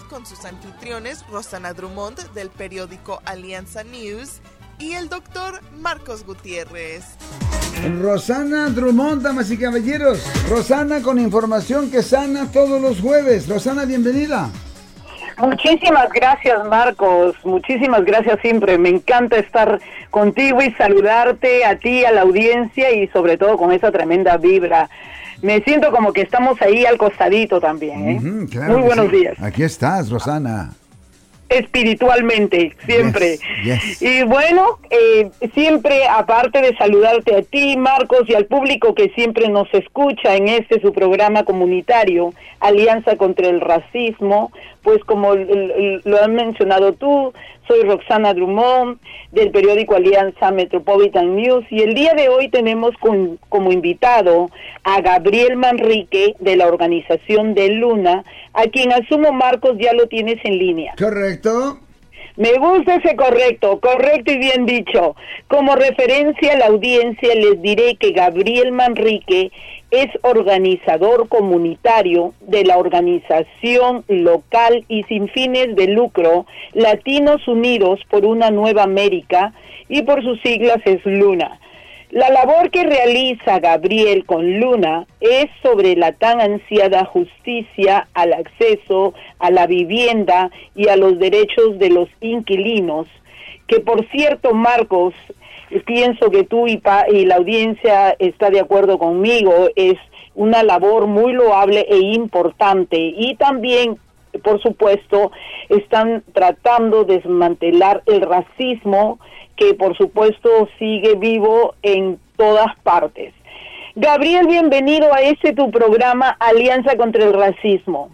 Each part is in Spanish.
con sus anfitriones Rosana Drummond del periódico Alianza News y el doctor Marcos Gutiérrez. Rosana Drummond, damas y caballeros. Rosana con información que sana todos los jueves. Rosana, bienvenida. Muchísimas gracias, Marcos. Muchísimas gracias siempre. Me encanta estar contigo y saludarte a ti, a la audiencia y sobre todo con esa tremenda vibra. Me siento como que estamos ahí al costadito también. ¿eh? Muy buenos días. Aquí estás, Rosana espiritualmente, siempre. Y bueno, eh, siempre aparte de saludarte a ti, Marcos, y al público que siempre nos escucha en este su programa comunitario, Alianza contra el Racismo, pues como lo han mencionado tú, soy Roxana Drummond del periódico Alianza Metropolitan News y el día de hoy tenemos como invitado a Gabriel Manrique de la organización de Luna, a quien asumo Marcos ya lo tienes en línea. Correcto. Me gusta ese correcto, correcto y bien dicho. Como referencia a la audiencia les diré que Gabriel Manrique es organizador comunitario de la organización local y sin fines de lucro Latinos Unidos por una Nueva América y por sus siglas es Luna. La labor que realiza Gabriel con Luna es sobre la tan ansiada justicia al acceso a la vivienda y a los derechos de los inquilinos, que por cierto, Marcos, pienso que tú y, y la audiencia está de acuerdo conmigo, es una labor muy loable e importante y también por supuesto, están tratando de desmantelar el racismo que por supuesto sigue vivo en todas partes. Gabriel, bienvenido a este tu programa Alianza contra el Racismo.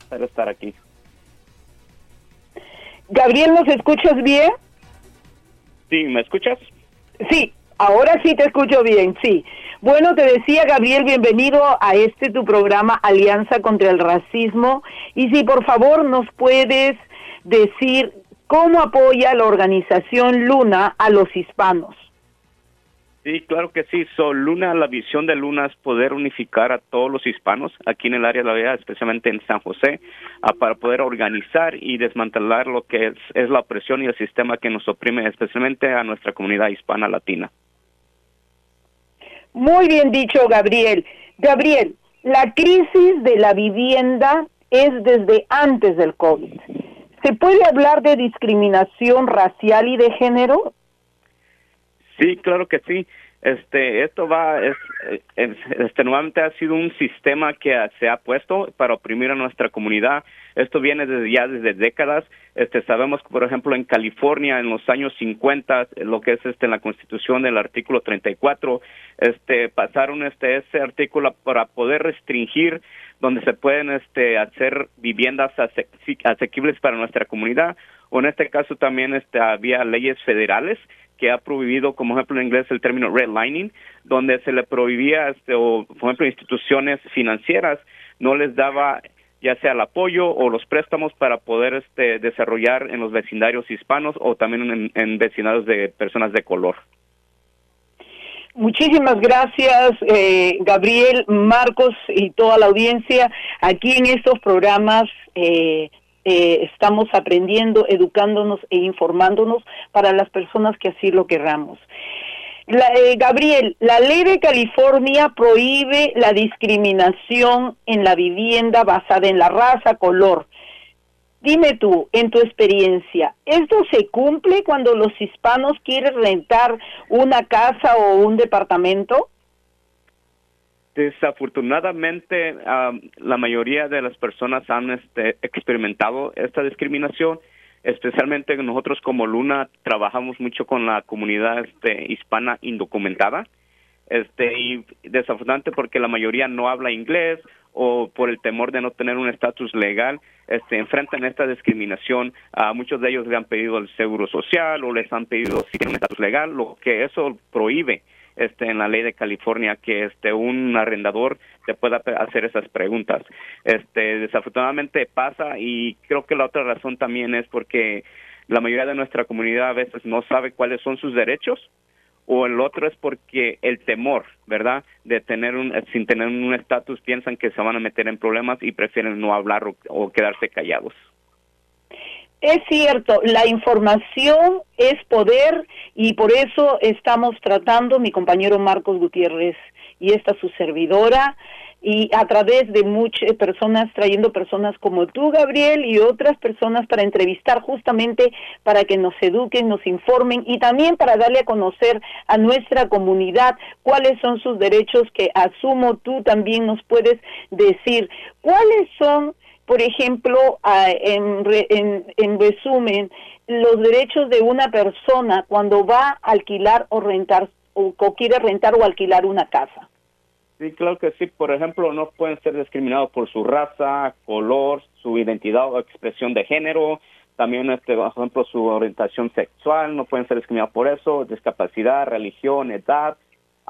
Espero estar aquí. Gabriel, ¿nos escuchas bien? Sí, ¿me escuchas? Sí, ahora sí te escucho bien, sí. Bueno, te decía Gabriel, bienvenido a este tu programa Alianza contra el Racismo. Y si por favor nos puedes decir cómo apoya la organización Luna a los hispanos. Sí, claro que sí. So, Luna, la visión de Luna es poder unificar a todos los hispanos aquí en el área de la vida, especialmente en San José, para poder organizar y desmantelar lo que es, es, la opresión y el sistema que nos oprime, especialmente a nuestra comunidad hispana latina. Muy bien dicho, Gabriel. Gabriel, la crisis de la vivienda es desde antes del COVID. ¿Se puede hablar de discriminación racial y de género? Sí, claro que sí. Este, esto va, es, este, nuevamente ha sido un sistema que se ha puesto para oprimir a nuestra comunidad. Esto viene desde ya desde décadas. Este, sabemos que, por ejemplo, en California, en los años 50, lo que es este, en la Constitución del artículo 34, este, pasaron este, ese artículo para poder restringir donde se pueden este, hacer viviendas asequibles para nuestra comunidad. O en este caso también este, había leyes federales que ha prohibido, como ejemplo en inglés, el término redlining, donde se le prohibía, este, o por ejemplo, instituciones financieras no les daba ya sea el apoyo o los préstamos para poder este, desarrollar en los vecindarios hispanos o también en, en vecindarios de personas de color. Muchísimas gracias, eh, Gabriel, Marcos y toda la audiencia. Aquí en estos programas eh, eh, estamos aprendiendo, educándonos e informándonos para las personas que así lo querramos. Eh, Gabriel, la ley de California prohíbe la discriminación en la vivienda basada en la raza, color. Dime tú, en tu experiencia, ¿esto se cumple cuando los hispanos quieren rentar una casa o un departamento? Desafortunadamente, la mayoría de las personas han este, experimentado esta discriminación, especialmente nosotros como Luna trabajamos mucho con la comunidad este, hispana indocumentada, este, y desafortunadamente porque la mayoría no habla inglés o por el temor de no tener un estatus legal, este, enfrentan esta discriminación. A muchos de ellos le han pedido el seguro social o les han pedido si tienen un estatus legal, lo que eso prohíbe este, en la ley de California que este un arrendador te pueda hacer esas preguntas. Este, desafortunadamente pasa y creo que la otra razón también es porque la mayoría de nuestra comunidad a veces no sabe cuáles son sus derechos o el otro es porque el temor, ¿verdad? De tener un, sin tener un estatus piensan que se van a meter en problemas y prefieren no hablar o quedarse callados. Es cierto, la información es poder y por eso estamos tratando, mi compañero Marcos Gutiérrez y esta su servidora, y a través de muchas personas, trayendo personas como tú, Gabriel, y otras personas para entrevistar justamente para que nos eduquen, nos informen y también para darle a conocer a nuestra comunidad cuáles son sus derechos que asumo tú también nos puedes decir. ¿Cuáles son por ejemplo, en, en, resumen, los derechos de una persona cuando va a alquilar o rentar o, quiere rentar o alquilar una casa. Sí, claro que sí. Por ejemplo, no pueden ser discriminados por su raza, color, su identidad o expresión de género. También, este, por ejemplo, su orientación sexual. No pueden ser discriminados por eso. Discapacidad, religión, edad.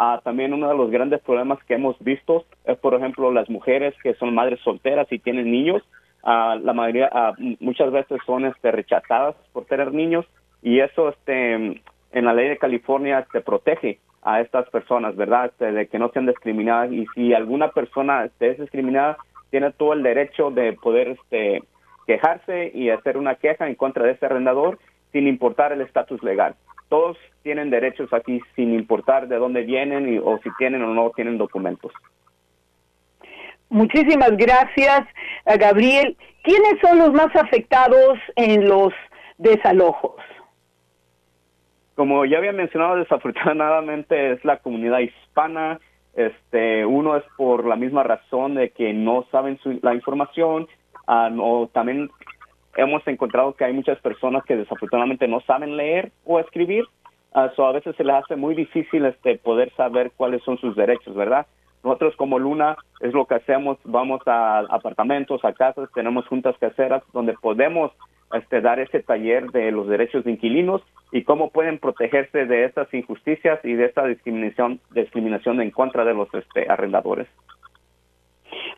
Ah, también uno de los grandes problemas que hemos visto es, por ejemplo, las mujeres que son madres solteras y tienen niños. Ah, la mayoría, ah, muchas veces son este, rechazadas por tener niños y eso este, en la ley de California te protege a estas personas, ¿verdad? Este, de que no sean discriminadas y si alguna persona este, es discriminada, tiene todo el derecho de poder este, quejarse y hacer una queja en contra de ese arrendador sin importar el estatus legal todos tienen derechos aquí sin importar de dónde vienen o si tienen o no tienen documentos. Muchísimas gracias, eh, Gabriel. ¿Quiénes son los más afectados en los desalojos? Como ya había mencionado, desafortunadamente es la comunidad hispana. Este, uno es por la misma razón de que no saben la información, ah, o también hemos encontrado que hay muchas personas que desafortunadamente no saben leer o escribir, uh, a veces se les hace muy difícil este poder saber cuáles son sus derechos, ¿verdad? Nosotros como Luna es lo que hacemos, vamos a apartamentos, a casas, tenemos juntas caseras donde podemos este, dar ese taller de los derechos de inquilinos y cómo pueden protegerse de estas injusticias y de esta discriminación, discriminación en contra de los este, arrendadores.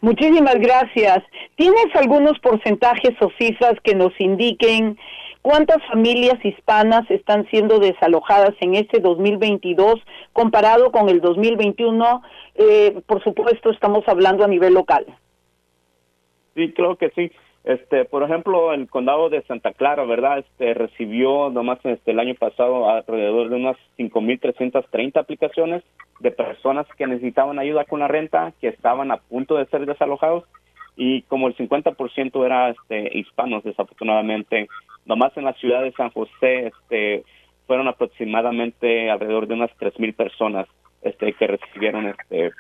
Muchísimas gracias. ¿Tienes algunos porcentajes o cifras que nos indiquen cuántas familias hispanas están siendo desalojadas en este 2022 comparado con el 2021? Eh, por supuesto, estamos hablando a nivel local. Sí, creo que sí. Este, por ejemplo, el condado de Santa Clara, ¿verdad? Este recibió nomás este el año pasado alrededor de unas 5330 aplicaciones de personas que necesitaban ayuda con la renta, que estaban a punto de ser desalojados y como el 50% era este hispanos desafortunadamente, nomás en la ciudad de San José este fueron aproximadamente alrededor de unas 3000 personas este que recibieron este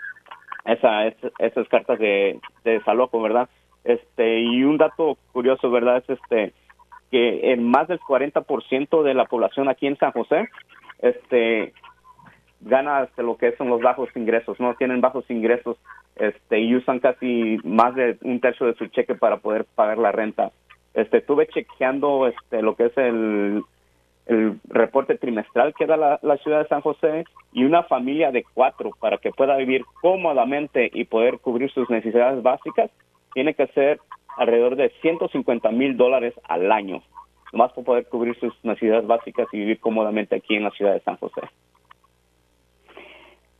esa, esas cartas de, de desalojo, ¿verdad? Este, y un dato curioso, ¿verdad? Es este que en más del 40% de la población aquí en San José este gana este, lo que son los bajos ingresos, no tienen bajos ingresos este y usan casi más de un tercio de su cheque para poder pagar la renta. Este estuve chequeando este lo que es el el reporte trimestral que da la, la, ciudad de San José y una familia de cuatro para que pueda vivir cómodamente y poder cubrir sus necesidades básicas tiene que ser alrededor de 150 mil dólares al año, más para poder cubrir sus necesidades básicas y vivir cómodamente aquí en la ciudad de San José.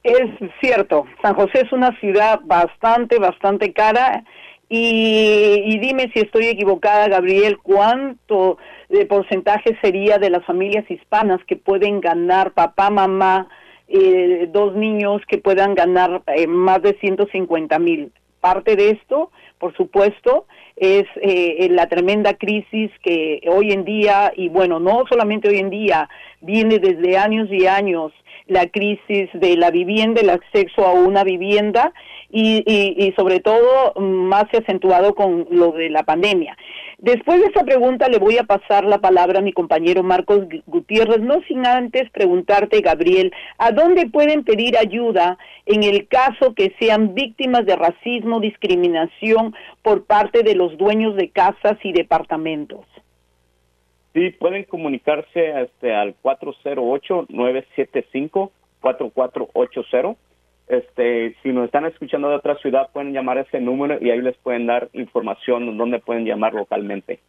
Es cierto, San José es una ciudad bastante, bastante cara. Y, dime si estoy equivocada, Gabriel, ¿cuánto de porcentaje sería de las familias hispanas que pueden ganar papá, mamá, eh, dos niños que puedan ganar eh, más de 150 mil? Parte de esto por supuesto, es eh, la tremenda crisis que hoy en día, y bueno, no solamente hoy en día, viene desde años y años, la crisis de la vivienda, el acceso a una vivienda y, y, sobre todo más se ha acentuado con lo de la pandemia. Después de esta pregunta le voy a pasar la palabra a mi compañero Marcos Gutiérrez, no sin antes preguntarte, Gabriel, ¿a dónde pueden pedir ayuda en el caso que sean víctimas de racismo, discriminación por parte de los dueños de casas y departamentos? Sí, pueden comunicarse este, al 408-975-4480 este, si nos están escuchando de otra ciudad, pueden llamar a ese número y ahí les pueden dar información donde pueden llamar localmente.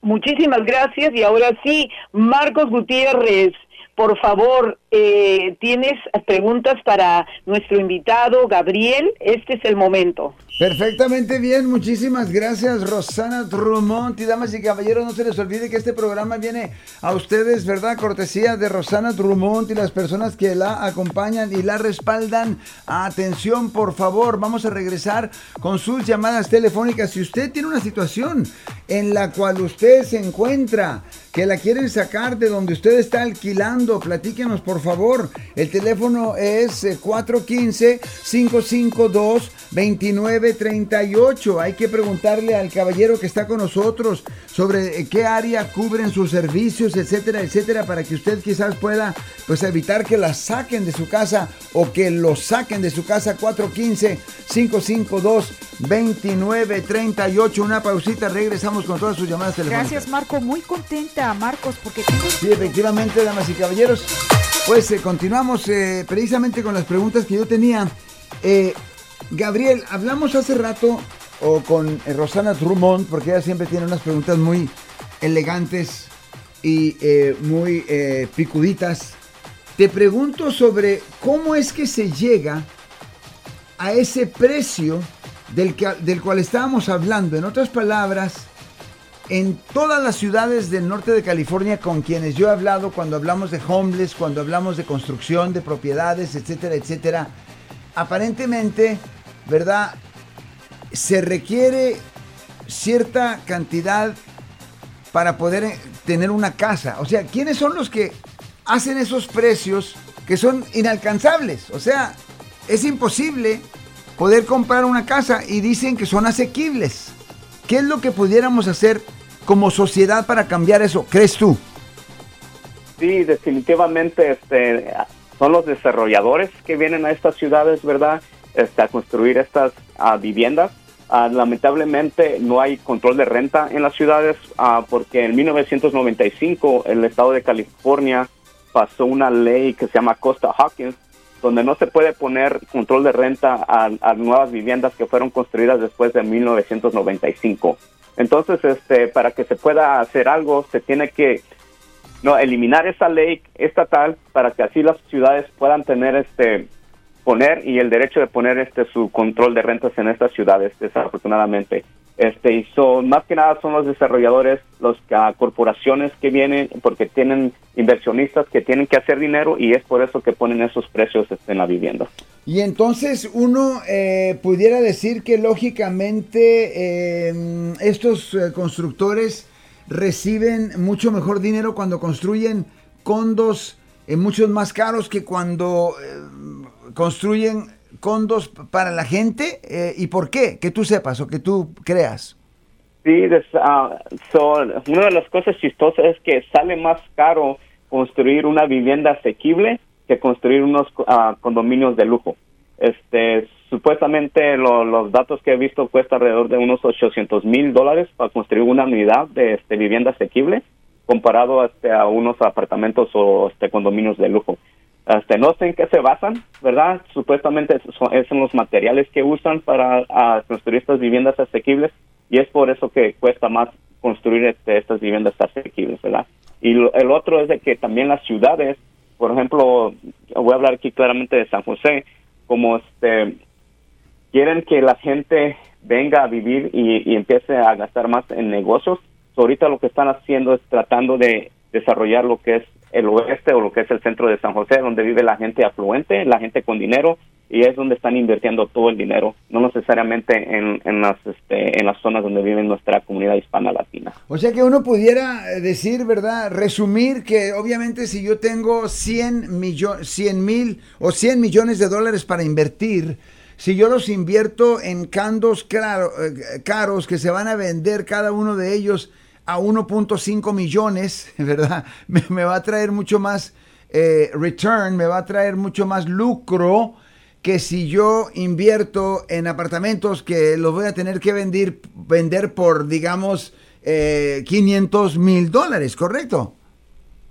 Muchísimas gracias y ahora sí, Marcos Gutiérrez, Por favor, eh, ¿tienes preguntas para nuestro invitado Gabriel? Este es el momento. Perfectamente bien, muchísimas gracias Rosana Trumont y damas y caballeros, no se les olvide que este programa viene a ustedes, ¿verdad? Cortesía de Rosana Trumont y las personas que la acompañan y la respaldan. Atención, por favor, vamos a regresar con sus llamadas telefónicas. Si usted tiene una situación en la cual usted se encuentra, que la quieren sacar de donde usted está alquilando, platíquenos por favor. El teléfono es eh, 415-552-29. 9.38. Hay que preguntarle al caballero que está con nosotros sobre eh, qué área cubren sus servicios, etcétera, etcétera, para que usted quizás pueda pues evitar que la saquen de su casa o que lo saquen de su casa. 415-552-2938. Una pausita, regresamos con todas sus llamadas telefónicas. Gracias Marco, muy contenta Marcos porque... Sí, efectivamente, damas y caballeros. Pues eh, continuamos eh, precisamente con las preguntas que yo tenía. Gabriel, hablamos hace rato o con Rosana Drummond, porque ella siempre tiene unas preguntas muy elegantes y muy picuditas. Te pregunto sobre cómo es que se llega a ese precio del, que, del cual estábamos hablando. En otras palabras, en todas las ciudades del norte de California con quienes yo he hablado cuando hablamos de homeless, cuando hablamos de construcción de propiedades, etcétera, etcétera, aparentemente, ¿verdad? Se requiere cierta cantidad para poder eh, tener una casa. O sea, ¿quiénes son los que hacen esos precios que son inalcanzables? O sea, es imposible poder comprar una casa y dicen que son asequibles. ¿Qué es lo que pudiéramos hacer como sociedad para cambiar eso? ¿Crees tú? Sí, definitivamente este, son los desarrolladores que vienen a estas ciudades, ¿verdad? Este, a construir estas uh, viviendas. Uh, lamentablemente no hay control de renta en las ciudades uh, porque en 1995 el estado de California pasó una ley que se llama Costa Hawkins donde no se puede poner control de renta a, nuevas viviendas que fueron construidas después de 1995. Entonces, este, para que se pueda hacer algo, se tiene que no eliminar esa ley estatal para que así las ciudades puedan tener este poner y el derecho de poner este su control de rentas en estas ciudades desafortunadamente. Este y son más que nada son los desarrolladores las uh, corporaciones que vienen porque tienen inversionistas que tienen que hacer dinero y es por eso que ponen esos precios este, en la vivienda. Y entonces uno eh, pudiera decir que lógicamente eh, estos eh, constructores reciben mucho mejor dinero cuando construyen condos muchos más caros que cuando construyen condos para la gente eh, y por qué, que tú sepas o que tú creas. Sí, ah, una de las cosas chistosas es que sale más caro construir una vivienda asequible que construir unos ah, condominios de lujo. Este, supuestamente los datos que he visto cuesta alrededor de unos 800 mil dólares para construir una unidad de este, vivienda asequible comparado este, a unos apartamentos o este, condominios de lujo. Este, no sé en qué se basan, ¿verdad? Supuestamente son, son los materiales que usan para construir estas viviendas asequibles y es por eso que cuesta más construir este, estas viviendas asequibles, ¿verdad? Y el otro es de que también las ciudades, por ejemplo, voy a hablar aquí claramente de San José, como este quieren que la gente venga a vivir y empiece a gastar más en negocios. ahorita lo que están haciendo es tratando de desarrollar lo que es el oeste o lo que es el centro de San José, donde vive la gente afluente, la gente con dinero, y es donde están invirtiendo todo el dinero, no necesariamente en, en, las, este, en las zonas donde vive nuestra comunidad hispana latina. O sea que uno pudiera decir, ¿verdad? Resumir que obviamente si yo tengo 100, millones 100 mil o 100 millones de dólares para invertir, si yo los invierto en candos eh, caros que se van a vender cada uno de ellos a 1.5 millones, ¿verdad? Me, va a traer mucho más eh, return, me va a traer mucho más lucro que si yo invierto en apartamentos que los voy a tener que vender, vender por, digamos, eh, 500 mil dólares, ¿correcto?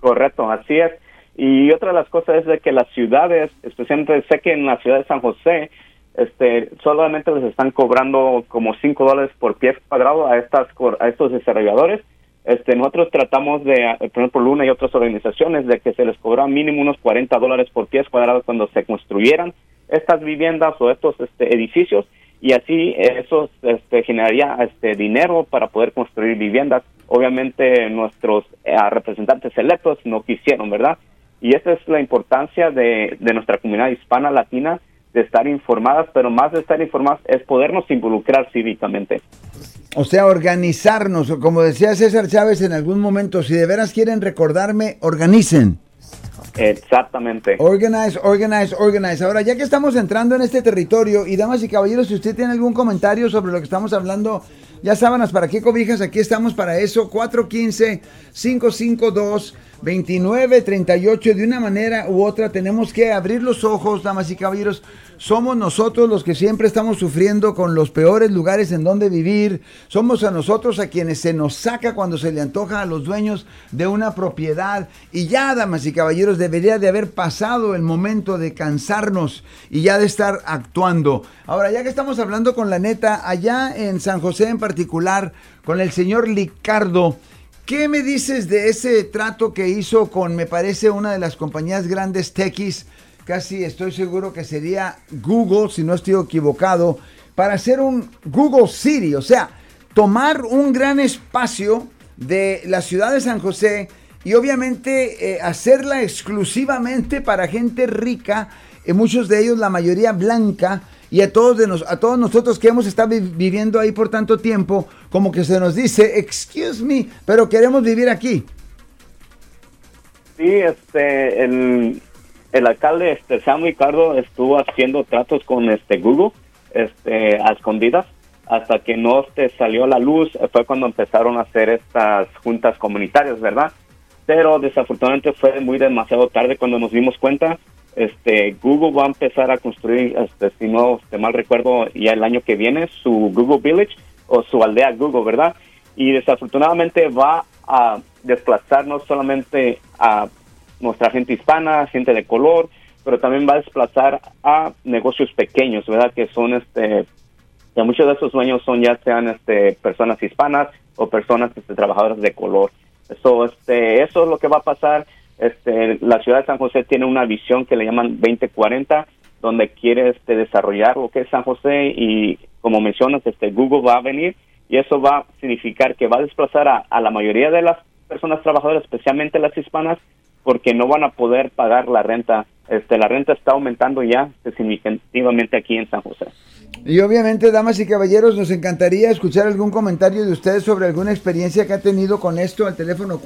Correcto, así es. Y otra de las cosas es de que las ciudades, especialmente sé que en la ciudad de San José, este, solamente les están cobrando como 5 dólares por pie cuadrado a, estas, a estos desarrolladores. Este, nosotros tratamos de, eh, por ejemplo, Luna y otras organizaciones, de que se les cobra mínimo unos 40 dólares por pies cuadrados cuando se construyeran estas viviendas o estos este, edificios y así eso este, generaría este, dinero para poder construir viviendas. Obviamente nuestros eh, representantes electos no quisieron, ¿verdad? Y esa es la importancia de nuestra comunidad hispana latina, de estar informadas, pero más de estar informadas es podernos involucrar cívicamente. O sea, organizarnos, como decía César Chávez en algún momento, si de veras quieren recordarme, organicen. Exactamente. Organize, organize, organize. Ahora, ya que estamos entrando en este territorio, y damas y caballeros, si usted tiene algún comentario sobre lo que estamos hablando, ya sábanas, ¿para qué cobijas? Aquí estamos para eso. 415-552-2938. De una manera u otra tenemos que abrir los ojos, damas y caballeros. Somos nosotros los que siempre estamos sufriendo con los peores lugares en donde vivir. Somos a nosotros a quienes se nos saca cuando se le antoja a los dueños de una propiedad. Y ya, damas y caballeros, debería de haber pasado el momento de cansarnos y ya de estar actuando. Ahora, ya que estamos hablando con la neta, allá en San José en particular, con el señor Licardo. ¿Qué me dices de ese trato que hizo con, me parece, una de las compañías grandes techis? casi estoy seguro que sería Google, si no estoy equivocado, para hacer un Google City, o sea, tomar un gran espacio de la ciudad de San José y obviamente eh, hacerla exclusivamente para gente rica, y muchos de ellos la mayoría blanca, y a todos, de nos, a todos nosotros que hemos estado viviendo ahí por tanto tiempo, como que se nos dice, excuse me, pero queremos vivir aquí. Sí, este, el, el alcalde este Sam Ricardo estuvo haciendo tratos con este Google este a escondidas hasta que no te salió a la luz fue cuando empezaron a hacer estas juntas comunitarias verdad pero desafortunadamente fue muy demasiado tarde cuando nos dimos cuenta este Google va a empezar a construir este si no te mal recuerdo ya el año que viene su Google Village o su aldea Google verdad y desafortunadamente va a desplazar no solamente a nuestra gente hispana, gente de color, pero también va a desplazar a negocios pequeños, ¿verdad? Que son, este, que muchos de esos dueños son ya sean este, personas hispanas o personas este, trabajadoras de color. Eso, este, eso es lo que va a pasar. Este, la ciudad de San José tiene una visión que le llaman 2040, donde quiere este, desarrollar lo que es San José y como mencionas, este, Google va a venir y eso va a significar que va a desplazar a, la mayoría de las personas trabajadoras, especialmente las hispanas, porque no van a poder pagar la renta. Este, la renta está aumentando ya significativamente aquí en San José. Y obviamente, damas y caballeros, nos encantaría escuchar algún comentario de ustedes sobre alguna experiencia que ha tenido con esto al teléfono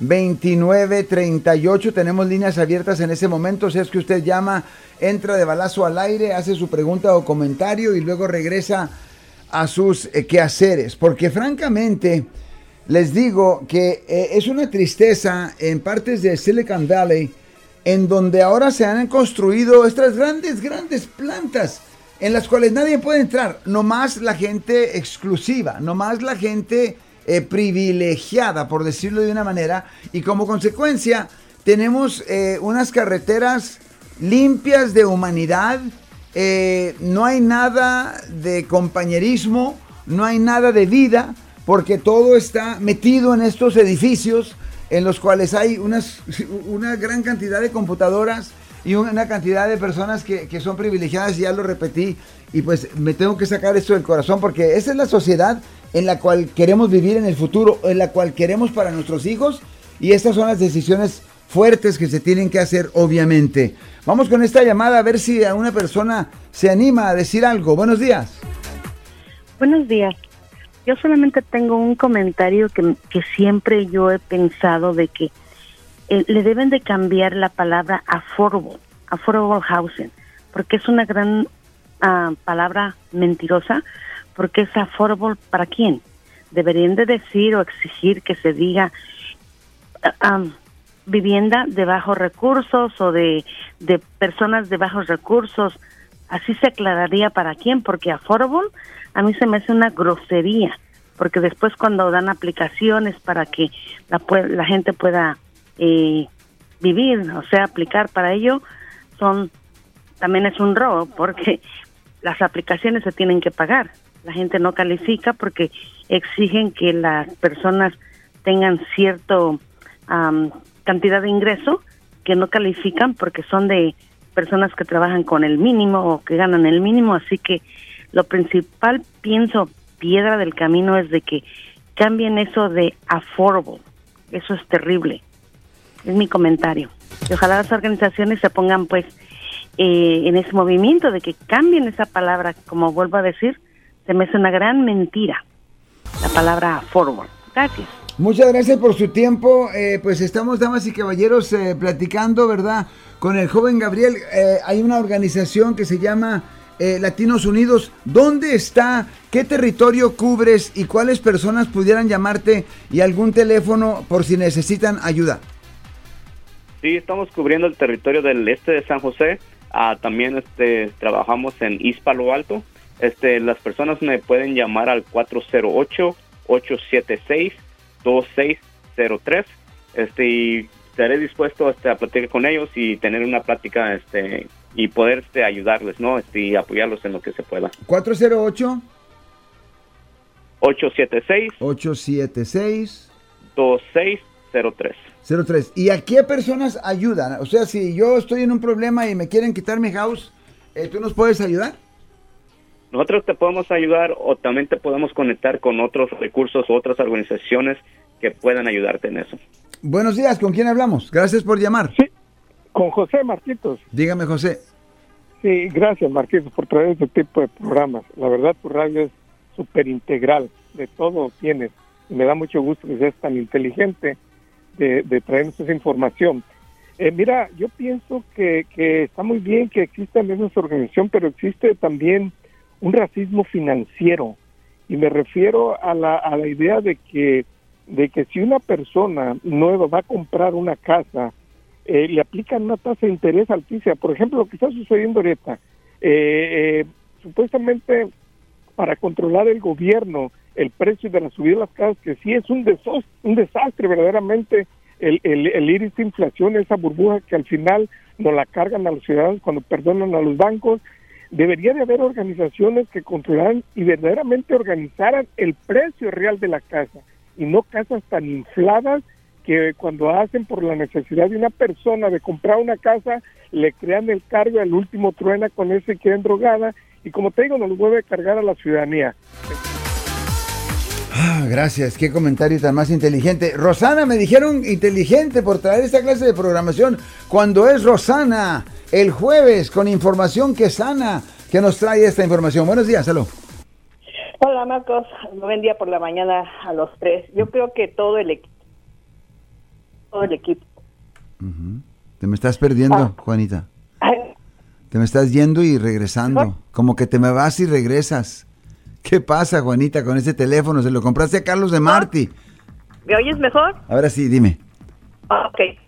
415-552-2938. Tenemos líneas abiertas en ese momento. Si es que usted llama, entra de balazo al aire, hace su pregunta o comentario y luego regresa a sus eh, quehaceres. Porque francamente les digo que eh, es una tristeza en partes de Silicon Valley en donde ahora se han construido estas grandes, grandes plantas en las cuales nadie puede entrar, nomás la gente exclusiva, nomás la gente eh, privilegiada, por decirlo de una manera, y como consecuencia tenemos eh, unas carreteras limpias de humanidad, no hay nada de compañerismo, no hay nada de vida, porque todo está metido en estos edificios en los cuales hay una gran cantidad de computadoras y una cantidad de personas que, que, son privilegiadas, ya lo repetí, y pues me tengo que sacar esto del corazón porque esa es la sociedad en la cual queremos vivir en el futuro, en la cual queremos para nuestros hijos, y estas son las decisiones fuertes que se tienen que hacer, obviamente. Vamos con esta llamada a ver si a una persona se anima a decir algo. Buenos días. Buenos días. Yo solamente tengo un comentario que, que siempre yo he pensado de que eh, le deben de cambiar la palabra affordable, affordable housing, porque es una gran uh, palabra mentirosa, porque es affordable para quién. Deberían de decir o exigir que se diga uh, vivienda de bajos recursos o de, de personas de bajos recursos. Así se aclararía para quién, porque affordable a mí se me hace una grosería, porque después cuando dan aplicaciones para que la, la gente pueda eh, vivir, o sea, aplicar para ello, son también es un robo, porque las aplicaciones se tienen que pagar. La gente no califica porque exigen que las personas tengan cierto cantidad de ingreso que no califican porque son de personas que trabajan con el mínimo o que ganan el mínimo, así que lo principal, pienso, piedra del camino es de que cambien eso de affordable. Eso es terrible. Es mi comentario. Y ojalá las organizaciones se pongan pues eh, en ese movimiento de que cambien esa palabra, como vuelvo a decir, se me hace una gran mentira la palabra affordable. Gracias. Muchas gracias por su tiempo. Eh, pues estamos, damas y caballeros, eh, platicando, ¿verdad? Con el joven Gabriel. hay una organización que se llama Latinos Unidos. ¿Dónde está? ¿Qué territorio cubres? ¿Y cuáles personas pudieran llamarte? Y algún teléfono por si necesitan ayuda. Sí, estamos cubriendo el territorio del este de San José. Ah, también este, trabajamos en East Palo Alto. Este, las personas me pueden llamar al 408-876-2603. Este, y estaré dispuesto este, a platicar con ellos y tener una plática este, y poder este, ayudarles, ¿no? Este, y apoyarlos en lo que se pueda. 408 876 876 2603 03. ¿Y a qué personas ayudan? O sea, si yo estoy en un problema y me quieren quitar mi house, eh, ¿tú nos puedes ayudar? Nosotros te podemos ayudar o también te podemos conectar con otros recursos o otras organizaciones que puedan ayudarte en eso. Buenos días, ¿con quién hablamos? Gracias por llamar. Sí, con José Marquitos. Dígame, José. Sí, gracias, Marquitos, por traer este tipo de programas. La verdad, tu radio es súper integral, de todo tienes. Y me da mucho gusto que seas tan inteligente de, de traernos esa información. Eh, mira, yo pienso que, que está muy bien que exista esa organización, pero existe también un racismo financiero. Y me refiero a la, a la idea de que, de que si una persona nueva va a comprar una casa, eh, le aplican una tasa de interés altísima. Por ejemplo, lo que está sucediendo ahorita, eh, supuestamente para controlar el gobierno, el precio de la subida de las casas, que sí es un desastre, un desastre verdaderamente el, el, el iris de inflación, esa burbuja que al final nos la cargan a los ciudadanos cuando perdonan a los bancos. Debería de haber organizaciones que controlaran y verdaderamente organizaran el precio real de la casa y no casas tan infladas que cuando hacen por la necesidad de una persona de comprar una casa, le crean el cargo al último truena con ese que drogada y como te digo, nos vuelve a cargar a la ciudadanía. Ah, gracias, qué comentario tan más inteligente. Rosana, me dijeron inteligente por traer esta clase de programación cuando es Rosana el jueves con información que sana, que nos trae esta información. Buenos días, salud. Hola Marcos, buen día por la mañana a los tres. Yo creo que todo el equipo, todo el equipo. Te me estás perdiendo, ah. Juanita. Te me estás yendo y regresando, como que te me vas y regresas. ¿Qué pasa, Juanita, con ese teléfono? Se lo compraste a Carlos de Marti. ¿Me oyes mejor? Ahora sí, dime. Ok.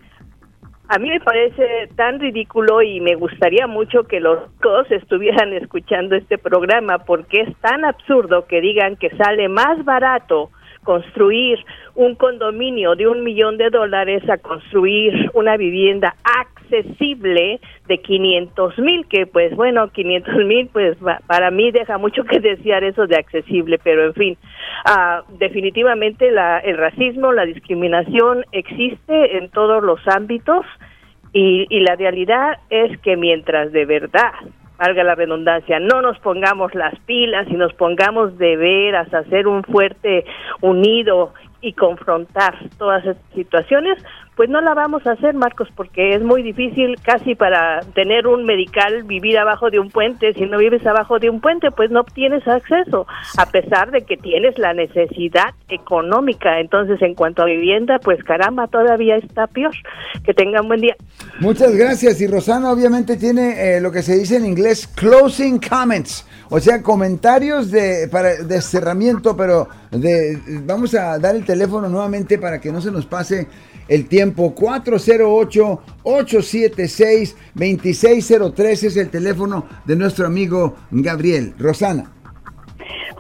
A mí me parece tan ridículo y me gustaría mucho que los dos estuvieran escuchando este programa porque es tan absurdo que digan que sale más barato construir un condominio de un millón de dólares a construir una vivienda accesible de 500 mil, que pues bueno, 500 mil pues para mí deja mucho que desear eso de accesible, pero en fin, ah, definitivamente la, el racismo, la discriminación existe en todos los ámbitos y, y la realidad es que mientras de verdad valga la redundancia, no nos pongamos las pilas y nos pongamos de veras a hacer un fuerte unido y confrontar todas estas situaciones, pues no la vamos a hacer, Marcos, porque es muy difícil casi para tener un medical vivir abajo de un puente. Si no vives abajo de un puente, pues no tienes acceso, a pesar de que tienes la necesidad económica. Entonces, en cuanto a vivienda, pues caramba, todavía está peor. Que tengan buen día. Muchas gracias. Y Rosana obviamente tiene eh, lo que se dice en inglés closing comments. O sea, comentarios de, para, de cerramiento, pero de, vamos a dar el teléfono nuevamente para que no se nos pase el tiempo 408-876-2603 es el teléfono de nuestro amigo Gabriel. Rosana.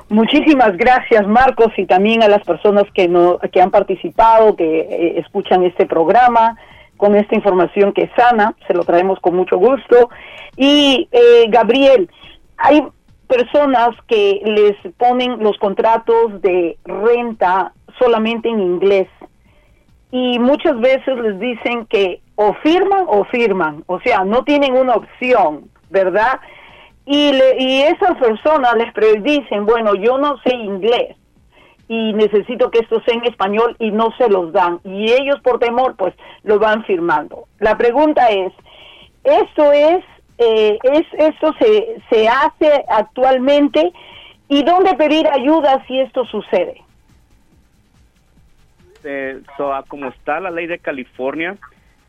Muchísimas gracias Marcos y también a las personas que, no, que han participado, que eh, escuchan este programa con esta información que es sana, se lo traemos con mucho gusto. Y eh, Gabriel, hay personas que les ponen los contratos de renta solamente en inglés y muchas veces les dicen que o firman o firman, o sea, no tienen una opción, ¿verdad? Y, le, y esas personas les dicen, bueno, yo no sé inglés y necesito que esto sea en español y no se los dan. Y ellos por temor pues lo van firmando. La pregunta es, ¿esto es, eh, es esto se, se hace actualmente y dónde pedir ayuda si esto sucede? Este, como está la ley de California,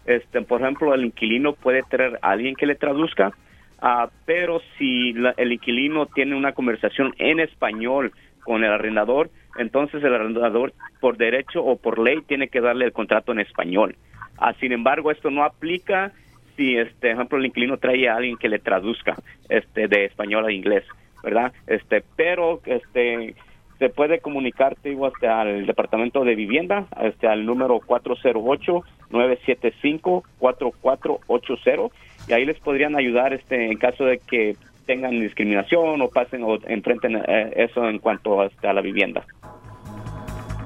este, por ejemplo, el inquilino puede tener a alguien que le traduzca, uh, pero si el inquilino tiene una conversación en español con el arrendador, entonces el arrendador por derecho o por ley tiene que darle el contrato en español. Uh, sin embargo, esto no aplica si, este, ejemplo, el inquilino trae a alguien que le traduzca este, de español a inglés, ¿verdad? Este, pero este, se puede comunicarte igual hasta al departamento de vivienda, este, al número 408-975-4480 y ahí les podrían ayudar este, en caso de que tengan discriminación o pasen o enfrenten eh, eso en cuanto hasta la vivienda.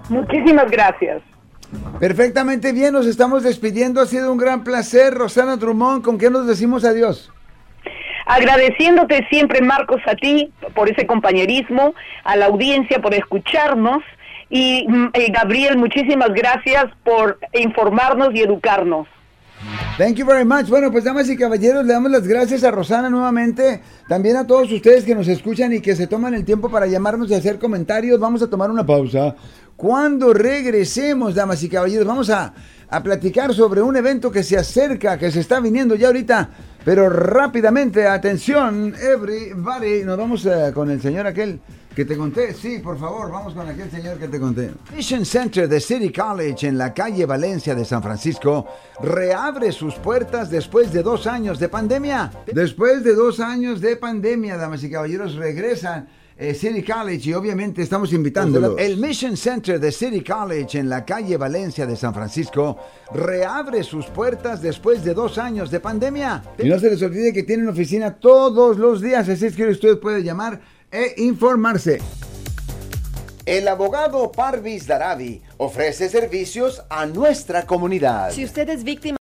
Muchísimas gracias. Perfectamente bien, nos estamos despidiendo. Ha sido un gran placer. Rosana Drummond, ¿con qué nos decimos adiós? Agradeciéndote siempre, Marcos, a ti por ese compañerismo, a la audiencia por escucharnos y mm, eh, Gabriel, muchísimas gracias por informarnos y educarnos. Thank you very much. Bueno, pues damas y caballeros, le damos las gracias a Rosana nuevamente, también a todos ustedes que nos escuchan y que se toman el tiempo para llamarnos y hacer comentarios. Vamos a tomar una pausa. Cuando regresemos, damas y caballeros, vamos a, a platicar sobre un evento que se acerca, que se está viniendo ya ahorita pero rápidamente, atención, everybody, nos vamos eh, con el señor aquel que te conté. Sí, por favor, vamos con aquel señor que te conté. Mission Center de City College en la calle Valencia de San Francisco reabre sus puertas después de dos años de pandemia. Después de dos años de pandemia, damas y caballeros, regresan eh, City College y obviamente estamos invitándolo. El Mission Center de City College en la calle Valencia de San Francisco reabre sus puertas después de dos años de pandemia. Y no se les olvide que tienen oficina todos los días, así es que usted puede llamar e informarse. El abogado Parvis Daravi ofrece servicios a nuestra comunidad. Si usted es víctima